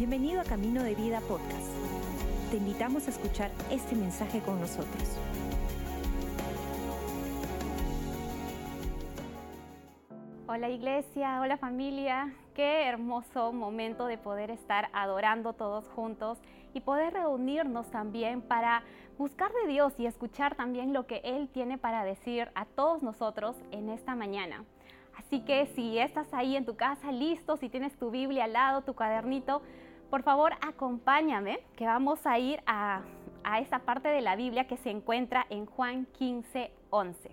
Bienvenido a Camino de Vida Podcast. Te invitamos a escuchar este mensaje con nosotros. Hola iglesia, hola familia, qué hermoso momento de poder estar adorando todos juntos y poder reunirnos también para buscar de Dios y escuchar también lo que Él tiene para decir a todos nosotros en esta mañana. Así que si estás ahí en tu casa listo, si tienes tu Biblia al lado, tu cuadernito, por favor acompáñame, que vamos a ir a, a esa parte de la Biblia que se encuentra en Juan 15, 11.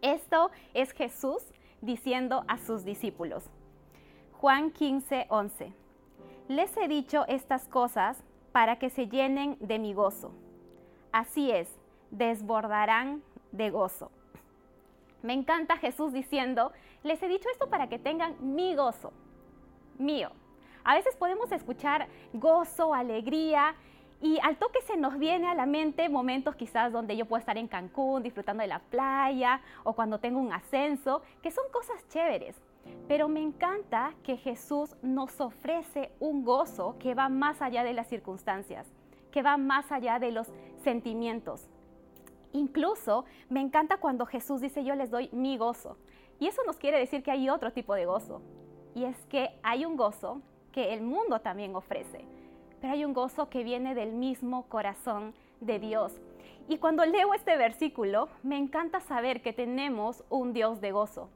Esto es Jesús diciendo a sus discípulos. Juan 15, 11. Les he dicho estas cosas para que se llenen de mi gozo. Así es, desbordarán de gozo. Me encanta Jesús diciendo, les he dicho esto para que tengan mi gozo, mío. A veces podemos escuchar gozo, alegría, y al toque se nos viene a la mente momentos quizás donde yo puedo estar en Cancún disfrutando de la playa o cuando tengo un ascenso, que son cosas chéveres. Pero me encanta que Jesús nos ofrece un gozo que va más allá de las circunstancias, que va más allá de los sentimientos. Incluso me encanta cuando Jesús dice yo les doy mi gozo. Y eso nos quiere decir que hay otro tipo de gozo. Y es que hay un gozo que el mundo también ofrece. Pero hay un gozo que viene del mismo corazón de Dios. Y cuando leo este versículo, me encanta saber que tenemos un Dios de gozo,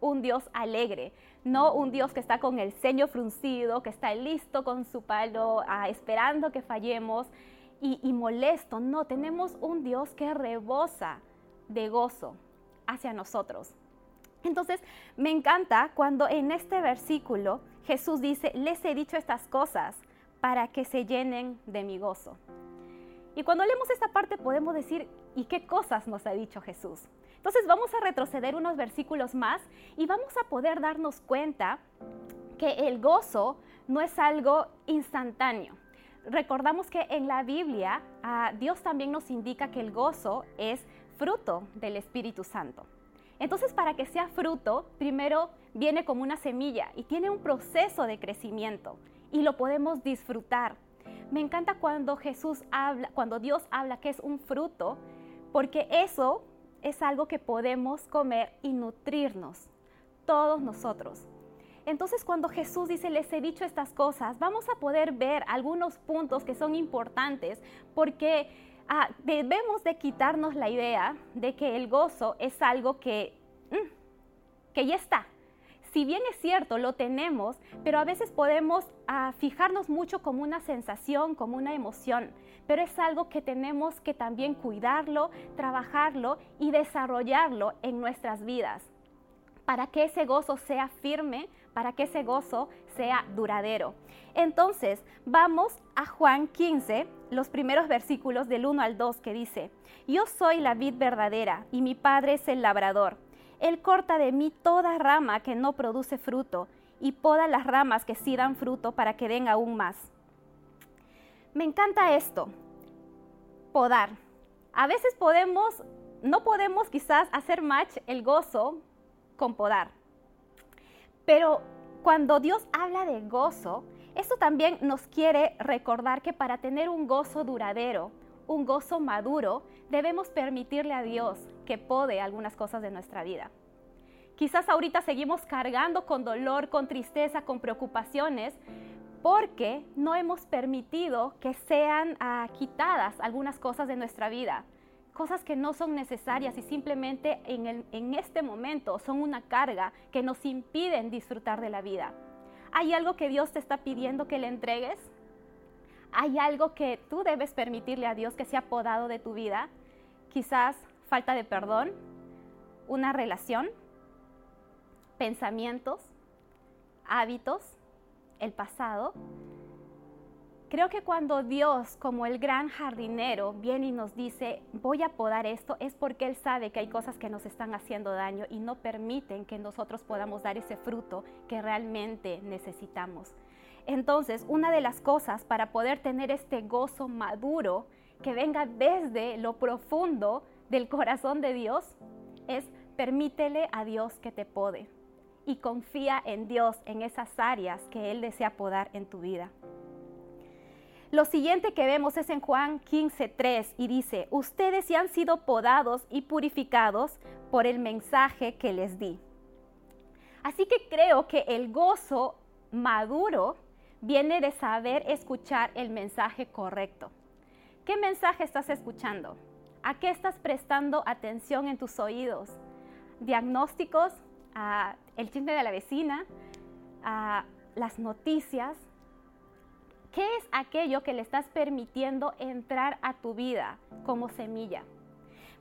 un Dios alegre, no un Dios que está con el ceño fruncido, que está listo con su palo, ah, esperando que fallemos y, molesto. No, tenemos un Dios que rebosa de gozo hacia nosotros. Entonces, me encanta cuando en este versículo Jesús dice, les he dicho estas cosas para que se llenen de mi gozo. Y cuando leemos esta parte podemos decir, ¿y qué cosas nos ha dicho Jesús? Entonces vamos a retroceder unos versículos más y vamos a poder darnos cuenta que el gozo no es algo instantáneo recordamos que en la Biblia ah, Dios también nos indica que el gozo es fruto del Espíritu Santo. Entonces, para que sea fruto, primero viene como una semilla y tiene un proceso de crecimiento y lo podemos disfrutar. Me encanta cuando Jesús habla, cuando Dios habla que es un fruto, porque eso es algo que podemos comer y nutrirnos, todos nosotros. Entonces cuando Jesús dice, les he dicho estas cosas, vamos a poder ver algunos puntos que son importantes porque ah, debemos de quitarnos la idea de que el gozo es algo que, mm, que ya está. Si bien es cierto, lo tenemos, pero a veces podemos ah, fijarnos mucho como una sensación, como una emoción, pero es algo que tenemos que también cuidarlo, trabajarlo y desarrollarlo en nuestras vidas para que ese gozo sea firme, para que ese gozo sea duradero. Entonces, vamos a Juan 15, los primeros versículos del 1 al 2 que dice, Yo soy la vid verdadera y mi Padre es el labrador. Él corta de mí toda rama que no produce fruto y poda las ramas que sí dan fruto para que den aún más. Me encanta esto, podar. A veces podemos, no podemos quizás hacer match el gozo con podar. Pero cuando Dios habla de gozo, esto también nos quiere recordar que para tener un gozo duradero, un gozo maduro, debemos permitirle a Dios que pode algunas cosas de nuestra vida. Quizás ahorita seguimos cargando con dolor, con tristeza, con preocupaciones, porque no hemos permitido que sean ah, quitadas algunas cosas de nuestra vida cosas que no son necesarias y simplemente en, en este momento son una carga que nos impiden disfrutar de la vida. ¿Hay algo que Dios te está pidiendo que le entregues? ¿Hay algo que tú debes permitirle a Dios que sea podado de tu vida? Quizás falta de perdón, una relación, pensamientos, hábitos, el pasado. Creo que cuando Dios, como el gran jardinero, viene y nos dice, voy a podar esto, es porque Él sabe que hay cosas que nos están haciendo daño y no permiten que nosotros podamos dar ese fruto que realmente necesitamos. Entonces, una de las cosas para poder tener este gozo maduro que venga desde lo profundo del corazón de Dios es permítele a Dios que te pode y confía en Dios en esas áreas que Él desea podar en tu vida. Lo siguiente que vemos es en Juan 15:3 y dice, ustedes ya han sido podados y purificados por el mensaje que les di. Así que creo que el gozo maduro viene de saber escuchar el mensaje correcto. ¿Qué mensaje estás escuchando? ¿A qué estás prestando atención en tus oídos? ¿Diagnósticos? ¿A el chisme de la vecina? ¿A las noticias? ¿Qué es aquello que le estás permitiendo entrar a tu vida como semilla?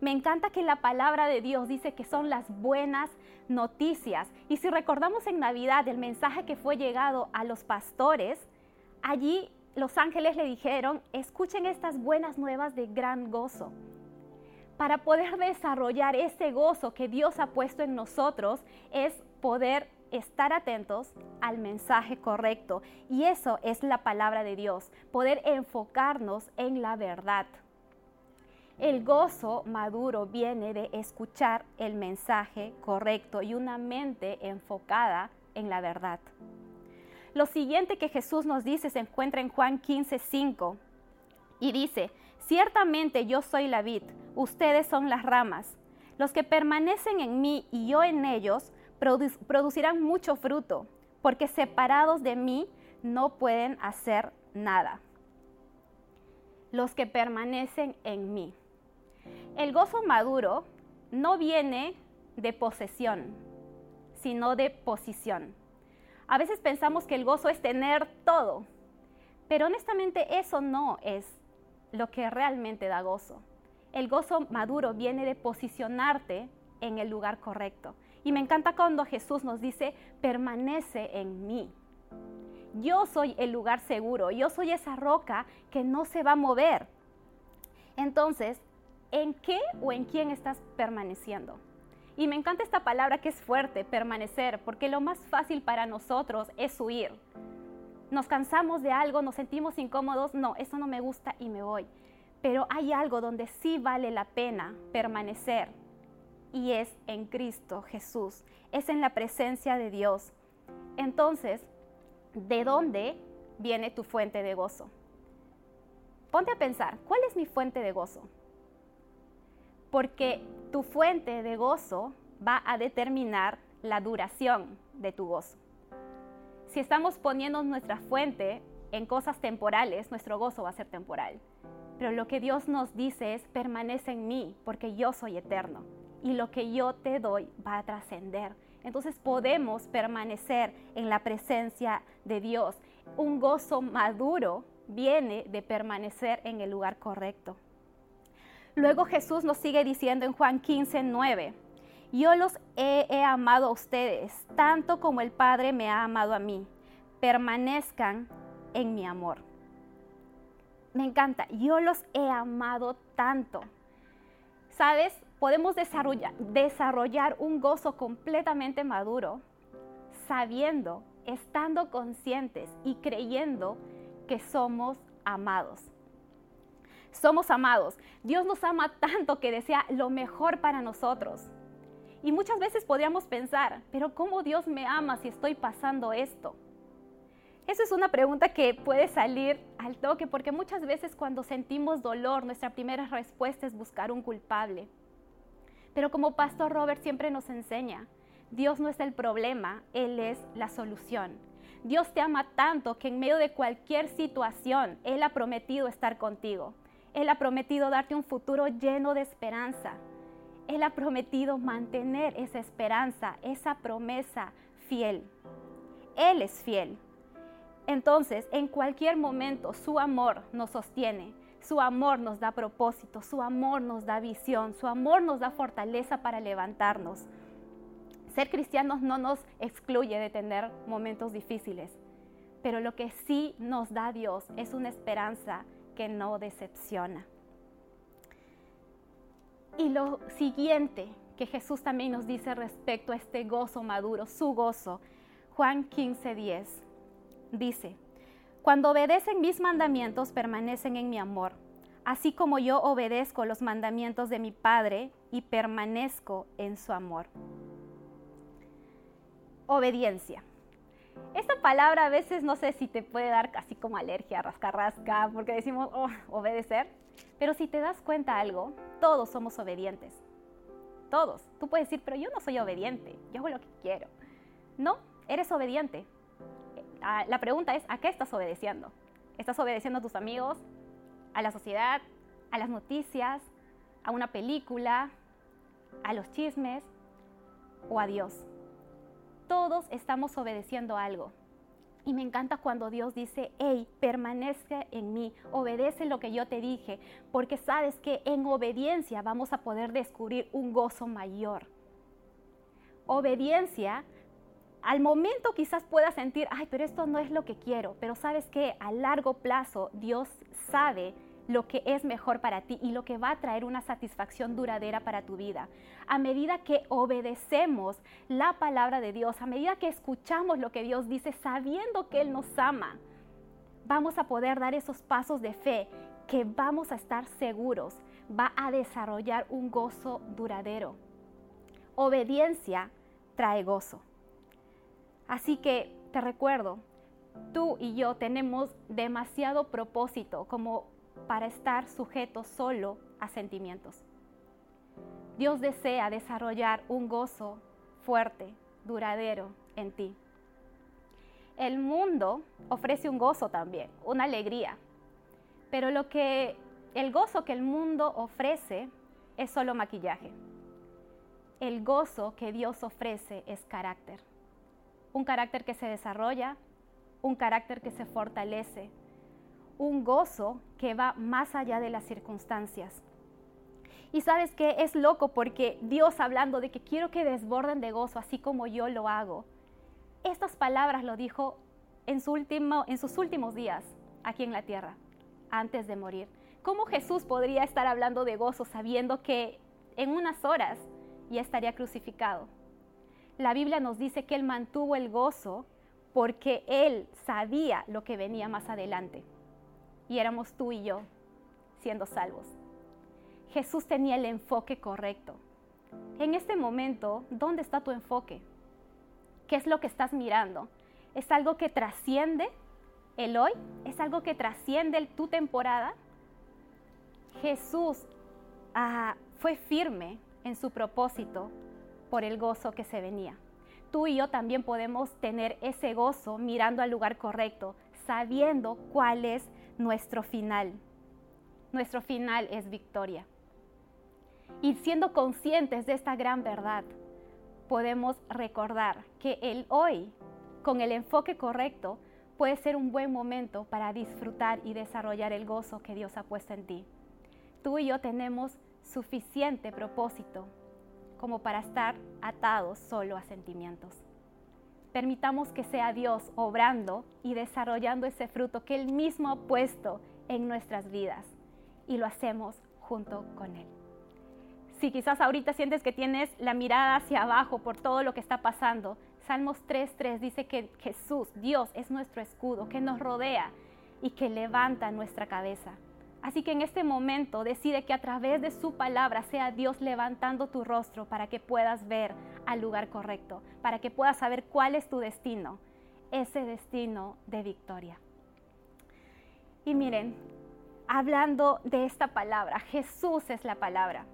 Me encanta que la palabra de Dios dice que son las buenas noticias. Y si recordamos en Navidad el mensaje que fue llegado a los pastores, allí los ángeles le dijeron, escuchen estas buenas nuevas de gran gozo. Para poder desarrollar ese gozo que Dios ha puesto en nosotros es poder estar atentos al mensaje correcto. Y eso es la palabra de Dios, poder enfocarnos en la verdad. El gozo maduro viene de escuchar el mensaje correcto y una mente enfocada en la verdad. Lo siguiente que Jesús nos dice se encuentra en Juan 15, 5 y dice, ciertamente yo soy la vid, ustedes son las ramas. Los que permanecen en mí y yo en ellos producirán mucho fruto, porque separados de mí no pueden hacer nada. Los que permanecen en mí. El gozo maduro no viene de posesión, sino de posición. A veces pensamos que el gozo es tener todo, pero honestamente eso no es lo que realmente da gozo. El gozo maduro viene de posicionarte en el lugar correcto. Y me encanta cuando Jesús nos dice, permanece en mí. Yo soy el lugar seguro, yo soy esa roca que no se va a mover. Entonces, ¿en qué o en quién estás permaneciendo? Y me encanta esta palabra que es fuerte, permanecer, porque lo más fácil para nosotros es huir. Nos cansamos de algo, nos sentimos incómodos, no, eso no me gusta y me voy. Pero hay algo donde sí vale la pena permanecer y es en Cristo Jesús, es en la presencia de Dios. Entonces, ¿de dónde viene tu fuente de gozo? Ponte a pensar, ¿cuál es mi fuente de gozo? porque tu fuente de gozo va a determinar la duración de tu gozo. Si estamos poniendo nuestra fuente en cosas temporales, nuestro gozo va a ser temporal. Pero lo que Dios nos dice es, permanece en mí, porque yo soy eterno. Y lo que yo te doy va a trascender. Entonces podemos permanecer en la presencia de Dios. Un gozo maduro viene de permanecer en el lugar correcto. Luego Jesús nos sigue diciendo en Juan 15, 9, yo los he, he amado a ustedes, tanto como el Padre me ha amado a mí. Permanezcan en mi amor. Me encanta, yo los he amado tanto. ¿Sabes? Podemos desarrollar, un gozo completamente maduro sabiendo, estando conscientes y creyendo que somos amados somos amados. Dios nos ama tanto que desea lo mejor para nosotros. Y muchas veces podríamos pensar, pero ¿cómo Dios me ama si estoy pasando esto? Esa es una pregunta que puede salir al toque porque muchas veces cuando sentimos dolor nuestra primera respuesta es buscar un culpable. Pero como Pastor Robert siempre nos enseña, Dios no es el problema, Él es la solución. Dios te ama tanto que en medio de cualquier situación Él ha prometido estar contigo. Él ha prometido darte un futuro lleno de esperanza. Él ha prometido mantener esa esperanza, esa promesa fiel. Él es fiel. Entonces, en cualquier momento, su amor nos sostiene, su amor nos da propósito, su amor nos da visión, su amor nos da fortaleza para levantarnos. Ser cristianos no nos excluye de tener momentos difíciles, pero lo que sí nos da Dios es una esperanza que no decepciona. Y lo siguiente que Jesús también nos dice respecto a este gozo maduro, su gozo, Juan 15:10, dice, cuando obedecen mis mandamientos permanecen en mi amor, así como yo obedezco los mandamientos de mi Padre y permanezco en su amor. Obediencia. Esta palabra a veces no sé si te puede dar casi como alergia, rasca, rasca, porque decimos oh, obedecer. Pero si te das cuenta algo, todos somos obedientes. Todos. Tú puedes decir, pero yo no soy obediente, yo hago lo que quiero. No, eres obediente. La pregunta es, ¿a qué estás obedeciendo? ¿Estás obedeciendo a tus amigos, a la sociedad, a las noticias, a una película, a los chismes o a Dios? Todos estamos obedeciendo algo. Y me encanta cuando Dios dice, hey, permanece en mí, obedece lo que yo te dije, porque sabes que en obediencia vamos a poder descubrir un gozo mayor. Obediencia, al momento quizás puedas sentir, ay, pero esto no es lo que quiero, pero sabes que a largo plazo Dios sabe lo que es mejor para ti y lo que va a traer una satisfacción duradera para tu vida. A medida que obedecemos la palabra de Dios, a medida que escuchamos lo que Dios dice sabiendo que Él nos ama, vamos a poder dar esos pasos de fe que vamos a estar seguros, va a desarrollar un gozo duradero. Obediencia trae gozo. Así que te recuerdo, tú y yo tenemos demasiado propósito como para estar sujeto solo a sentimientos. Dios desea desarrollar un gozo fuerte, duradero en ti. El mundo ofrece un gozo también, una alegría, pero lo que el gozo que el mundo ofrece es solo maquillaje. El gozo que Dios ofrece es carácter. Un carácter que se desarrolla, un carácter que se fortalece, un gozo que va más allá de las circunstancias. Y sabes que es loco porque Dios hablando de que quiero que desborden de gozo así como yo lo hago. Estas palabras lo dijo en, su último, en sus últimos días aquí en la tierra, antes de morir. ¿Cómo Jesús podría estar hablando de gozo sabiendo que en unas horas ya estaría crucificado? La Biblia nos dice que Él mantuvo el gozo porque Él sabía lo que venía más adelante y éramos tú y yo siendo salvos. Jesús tenía el enfoque correcto. En este momento, ¿dónde está tu enfoque? ¿Qué es lo que estás mirando? ¿Es algo que trasciende el hoy? ¿Es algo que trasciende tu temporada? Jesús ah, fue firme en su propósito por el gozo que se venía. Tú y yo también podemos tener ese gozo mirando al lugar correcto, sabiendo cuál es nuestro final. Nuestro final es victoria. Y siendo conscientes de esta gran verdad, podemos recordar que el hoy, con el enfoque correcto, puede ser un buen momento para disfrutar y desarrollar el gozo que Dios ha puesto en ti. Tú y yo tenemos suficiente propósito como para estar atados solo a sentimientos. Permitamos que sea Dios obrando y desarrollando ese fruto que Él mismo ha puesto en nuestras vidas y lo hacemos junto con Él. Si quizás ahorita sientes que tienes la mirada hacia abajo por todo lo que está pasando, Salmos 3.3 dice que Jesús, Dios, es nuestro escudo, que nos rodea y que levanta nuestra cabeza. Así que en este momento decide que a través de su palabra sea Dios levantando tu rostro para que puedas ver al lugar correcto, para que puedas saber cuál es tu destino, ese destino de victoria. Y miren, hablando de esta palabra, Jesús es la palabra.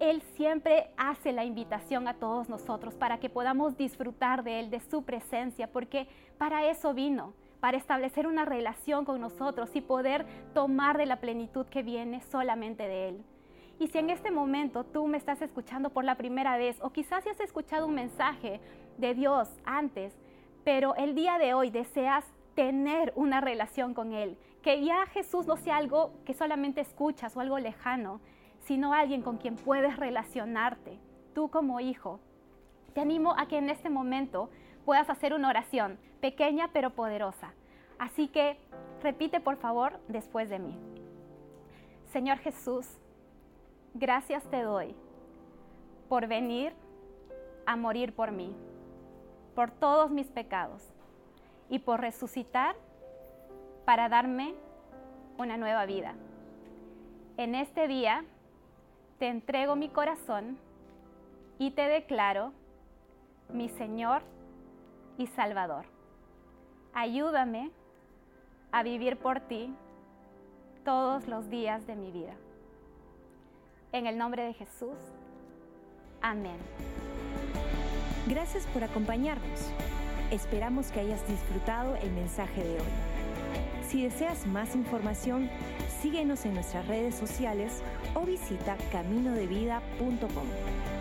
Él siempre hace la invitación a todos nosotros para que podamos disfrutar de Él, de su presencia, porque para eso vino para establecer una relación con nosotros y poder tomar de la plenitud que viene solamente de Él. Y si en este momento tú me estás escuchando por la primera vez o quizás has escuchado un mensaje de Dios antes, pero el día de hoy deseas tener una relación con Él, que ya Jesús no sea algo que solamente escuchas o algo lejano, sino alguien con quien puedes relacionarte, tú como hijo, te animo a que en este momento puedas hacer una oración pequeña pero poderosa. Así que repite por favor después de mí. Señor Jesús, gracias te doy por venir a morir por mí, por todos mis pecados y por resucitar para darme una nueva vida. En este día te entrego mi corazón y te declaro mi Señor y Salvador. Ayúdame a vivir por ti todos los días de mi vida. En el nombre de Jesús. Amén. Gracias por acompañarnos. Esperamos que hayas disfrutado el mensaje de hoy. Si deseas más información, síguenos en nuestras redes sociales o visita caminodevida.com.